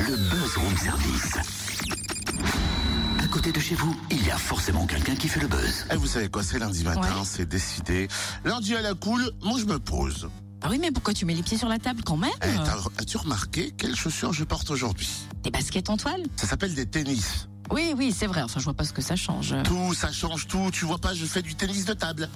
Le Buzz Room Service. À côté de chez vous, il y a forcément quelqu'un qui fait le buzz. Eh, vous savez quoi, c'est lundi matin, Ouais. c'est décidé. Lundi à la cool, moi je me pose. Ah oui, mais pourquoi tu mets les pieds sur la table quand même Eh, t'as- As-tu remarqué quelles chaussures je porte aujourd'hui? Des baskets en toile? Ça s'appelle des tennis. Oui, oui, c'est vrai. Enfin, je vois pas ce que ça change. Tout, ça change tout. Tu vois pas, je fais du tennis de table.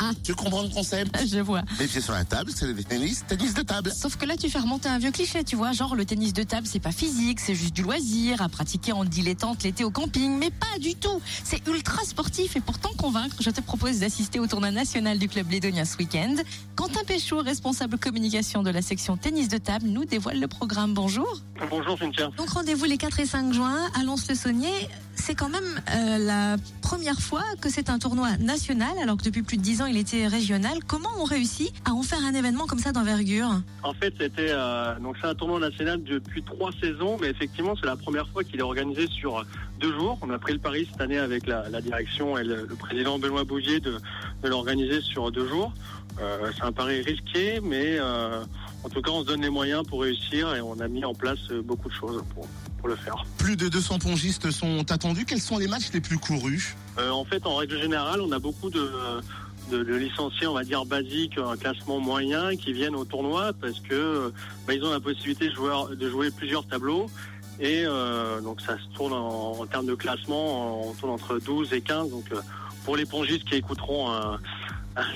Ah. Tu comprends le concept? Je vois. Les pieds sur la table, c'est des tennis, tennis de table. Sauf que là, tu fais remonter un vieux cliché, tu vois. Genre, le tennis de table, c'est pas physique, c'est juste du loisir, à pratiquer en dilettante l'été au camping. Mais pas du tout. C'est ultra sportif. Et pour t'en convaincre, je te propose d'assister au tournoi national du club Lédonia ce week-end. Quentin Péchaud, responsable communication de la section tennis de table, nous dévoile le programme. Bonjour. Bonjour Cynthia. Donc, rendez-vous les 4 et 5 juin à Lons-le-Saunier. C'est quand même euh, la première fois que c'est un tournoi national, alors que depuis plus de 10 ans, il était régional. Comment on réussit à en faire un événement comme ça d'envergure? En fait, c'était euh, c'est un tournoi national depuis trois saisons, mais effectivement, c'est la première fois qu'il est organisé sur deux jours. On a pris le pari cette année avec la, direction et le, président Benoît Bougier de, l'organiser sur deux jours. Euh, c'est un pari risqué, mais euh, en tout cas, on se donne les moyens pour réussir et on a mis en place beaucoup de choses pour, pour le faire. Plus de 200 pongistes sont attendus. Quels sont les matchs les plus courus Euh, en fait, en règle générale, on a beaucoup de, de, de licenciés, on va dire basiques, un classement moyen, qui viennent au tournoi parce que bah, ils ont la possibilité de jouer, de jouer plusieurs tableaux. Et euh, donc ça se tourne en, en termes de classement, on tourne entre 12 et 15. Donc euh, pour les pongistes qui écouteront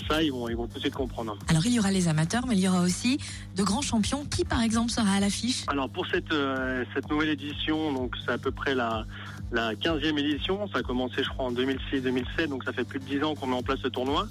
ça, ils vont, ils vont tout de suite comprendre. Alors, il y aura les amateurs, mais il y aura aussi de grands champions. Qui, par exemple, sera à l'affiche? Alors pour cette, euh, cette nouvelle édition, donc c'est à peu près la, la 15e édition, ça a commencé je crois en 2006-2007, donc ça fait plus de 10 ans qu'on met en place ce tournoi.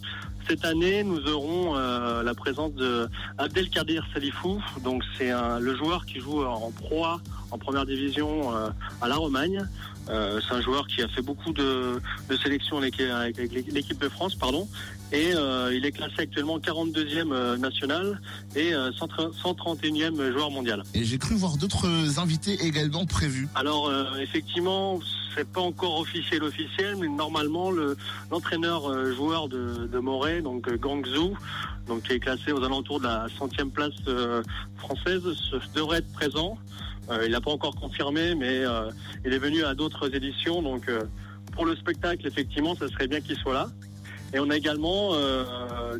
Cette année, nous aurons euh, la présence de Abdelkader Salifou, donc c'est le joueur qui joue en proie en première division euh, à la Romagne. Euh, c'est un joueur qui a fait beaucoup de, de sélections avec, avec l'équipe de France, pardon, et il est classé actuellement 42e euh, national et euh, 130 131e joueur mondial. Et j'ai cru voir d'autres invités également prévus. Alors effectivement, c'est pas encore officiel officiel, mais normalement le l'entraîneur euh, joueur de, de Moret, donc euh, Gang Zhou, donc qui est classé aux alentours de la centième place euh, française, se- devrait être présent. Il n'a pas encore confirmé, mais il est venu à d'autres éditions, donc pour le spectacle, effectivement, ça serait bien qu'il soit là. Et on a également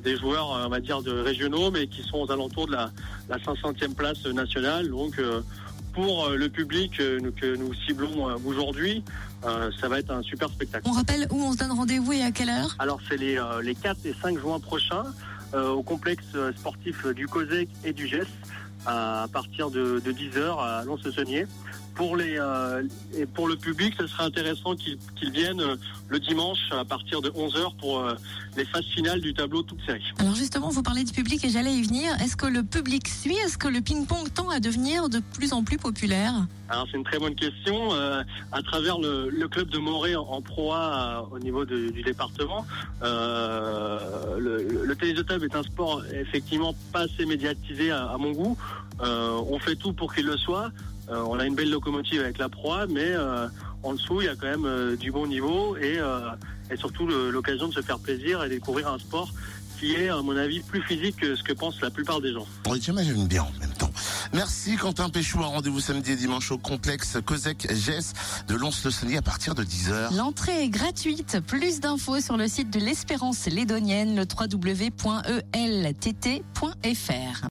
des joueurs, on va dire, de régionaux, mais qui sont aux alentours de la, la 500e place nationale. Donc, pour euh, le public que nous ciblons euh, aujourd'hui, euh, ça va être un super spectacle. On rappelle où on se donne rendez-vous et à quelle heure? Alors, c'est les, euh, les 4 et 5 juin prochains au complexe sportif du COSEC et du GES à partir de, de 10h à Lons-le-Saunier. Pour, les, euh, et pour le public, ce serait intéressant qu'ils qu'ils viennent euh, le dimanche à partir de 11h pour euh, les phases finales du tableau toute série. Alors justement, vous parlez du public et j'allais y venir. Est-ce que le public suit? Est-ce que le ping-pong tend à devenir de plus en plus populaire? Alors c'est une très bonne question. Euh, à travers le, le club de Morée en, en proie au niveau de- du département, euh, le, le tennis de table est un sport effectivement pas assez médiatisé à, à mon goût. Euh, on fait tout pour qu'il le soit. Euh, on a une belle locomotive avec la proie, mais euh, en dessous il y a quand même euh, du bon niveau et, euh, et surtout l'occasion de se faire plaisir et découvrir un sport qui est à mon avis plus physique que ce que pensent la plupart des gens. On j'imagine bien en même temps. Merci Quentin Péchou. Rendez-vous samedi et dimanche au complexe Cosec GES de Lons-le-Saunier à partir de 10h. L'entrée est gratuite. Plus d'infos sur le site de l'Espérance Lédonienne, le www.eltt.fr.